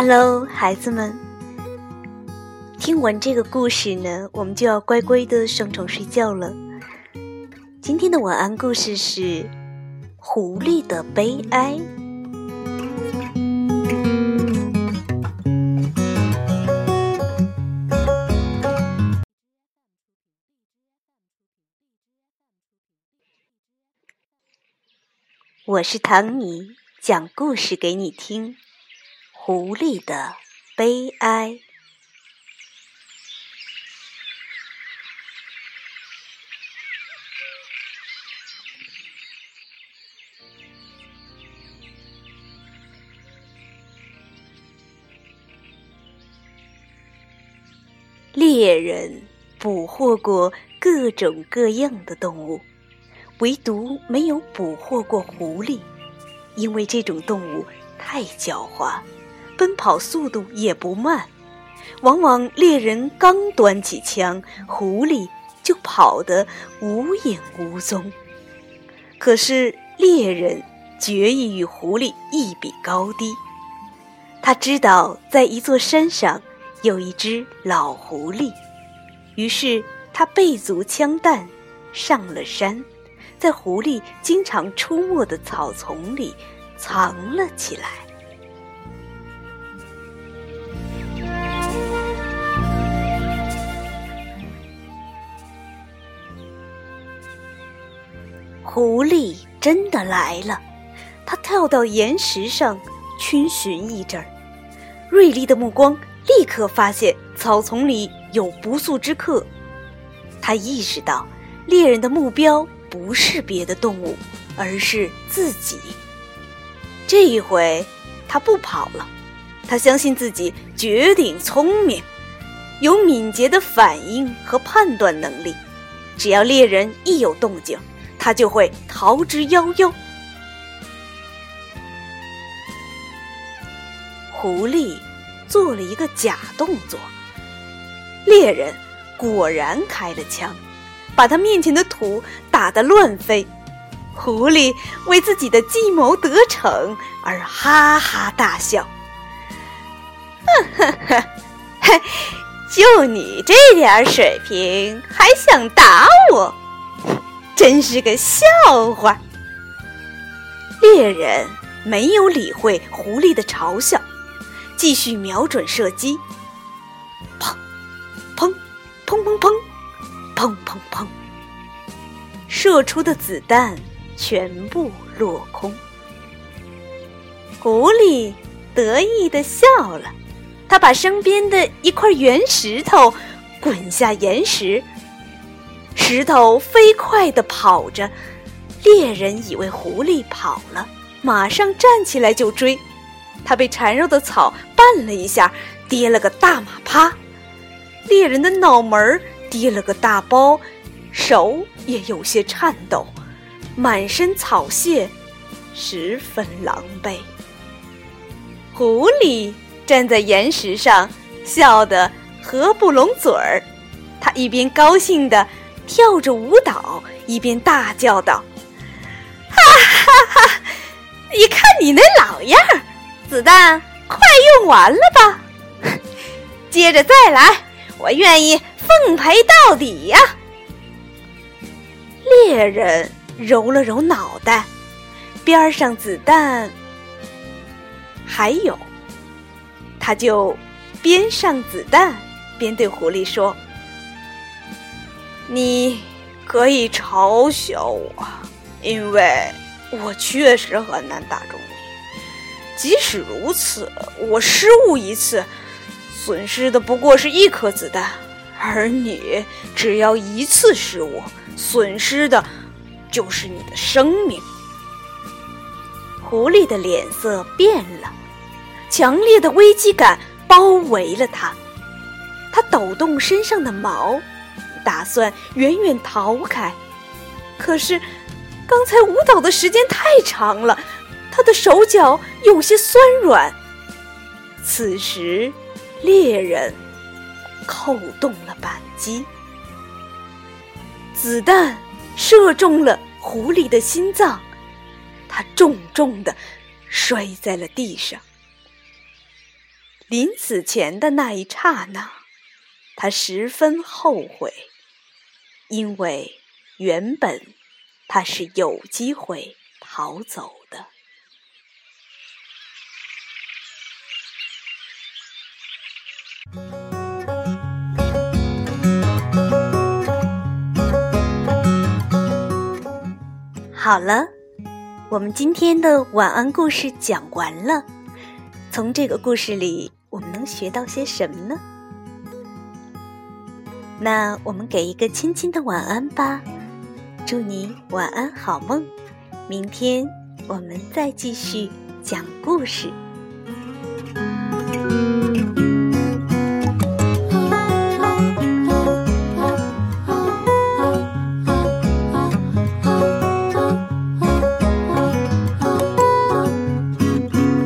Hello，孩子们，听完这个故事呢，我们就要乖乖的上床睡觉了。今天的晚安故事是《狐狸的悲哀》。我是唐尼，讲故事给你听。狐狸的悲哀。猎人捕获过各种各样的动物，唯独没有捕获过狐狸，因为这种动物太狡猾。奔跑速度也不慢，往往猎人刚端起枪，狐狸就跑得无影无踪。可是猎人决意与狐狸一比高低。他知道在一座山上有一只老狐狸，于是他备足枪弹，上了山，在狐狸经常出没的草丛里藏了起来。狐狸真的来了，它跳到岩石上逡巡一阵儿，锐利的目光立刻发现草丛里有不速之客。他意识到猎人的目标不是别的动物，而是自己。这一回，他不跑了，他相信自己绝顶聪明，有敏捷的反应和判断能力。只要猎人一有动静，他就会逃之夭夭。狐狸做了一个假动作，猎人果然开了枪，把他面前的土打得乱飞。狐狸为自己的计谋得逞而哈哈大笑：“呵呵呵，就你这点水平，还想打我？”真是个笑话！猎人没有理会狐狸的嘲笑，继续瞄准射击。砰！砰！砰砰砰！砰砰砰！射出的子弹全部落空。狐狸得意的笑了，他把身边的一块圆石头滚下岩石。石头飞快地跑着，猎人以为狐狸跑了，马上站起来就追。他被缠绕的草绊了一下，跌了个大马趴。猎人的脑门儿跌了个大包，手也有些颤抖，满身草屑，十分狼狈。狐狸站在岩石上，笑得合不拢嘴儿。他一边高兴的。跳着舞蹈，一边大叫道：“哈哈哈！你看你那老样，子弹快用完了吧？接着再来，我愿意奉陪到底呀！”猎人揉了揉脑袋，边上子弹还有，他就边上子弹边对狐狸说。你可以嘲笑我，因为我确实很难打中你。即使如此，我失误一次，损失的不过是一颗子弹，而你只要一次失误，损失的就是你的生命。狐狸的脸色变了，强烈的危机感包围了他，他抖动身上的毛。打算远远逃开，可是刚才舞蹈的时间太长了，他的手脚有些酸软。此时，猎人扣动了扳机，子弹射中了狐狸的心脏，他重重的摔在了地上。临死前的那一刹那，他十分后悔，因为原本他是有机会逃走的。好了，我们今天的晚安故事讲完了。从这个故事里，我们能学到些什么呢？那我们给一个亲亲的晚安吧。祝你晚安好梦。明天我们再继续讲故事。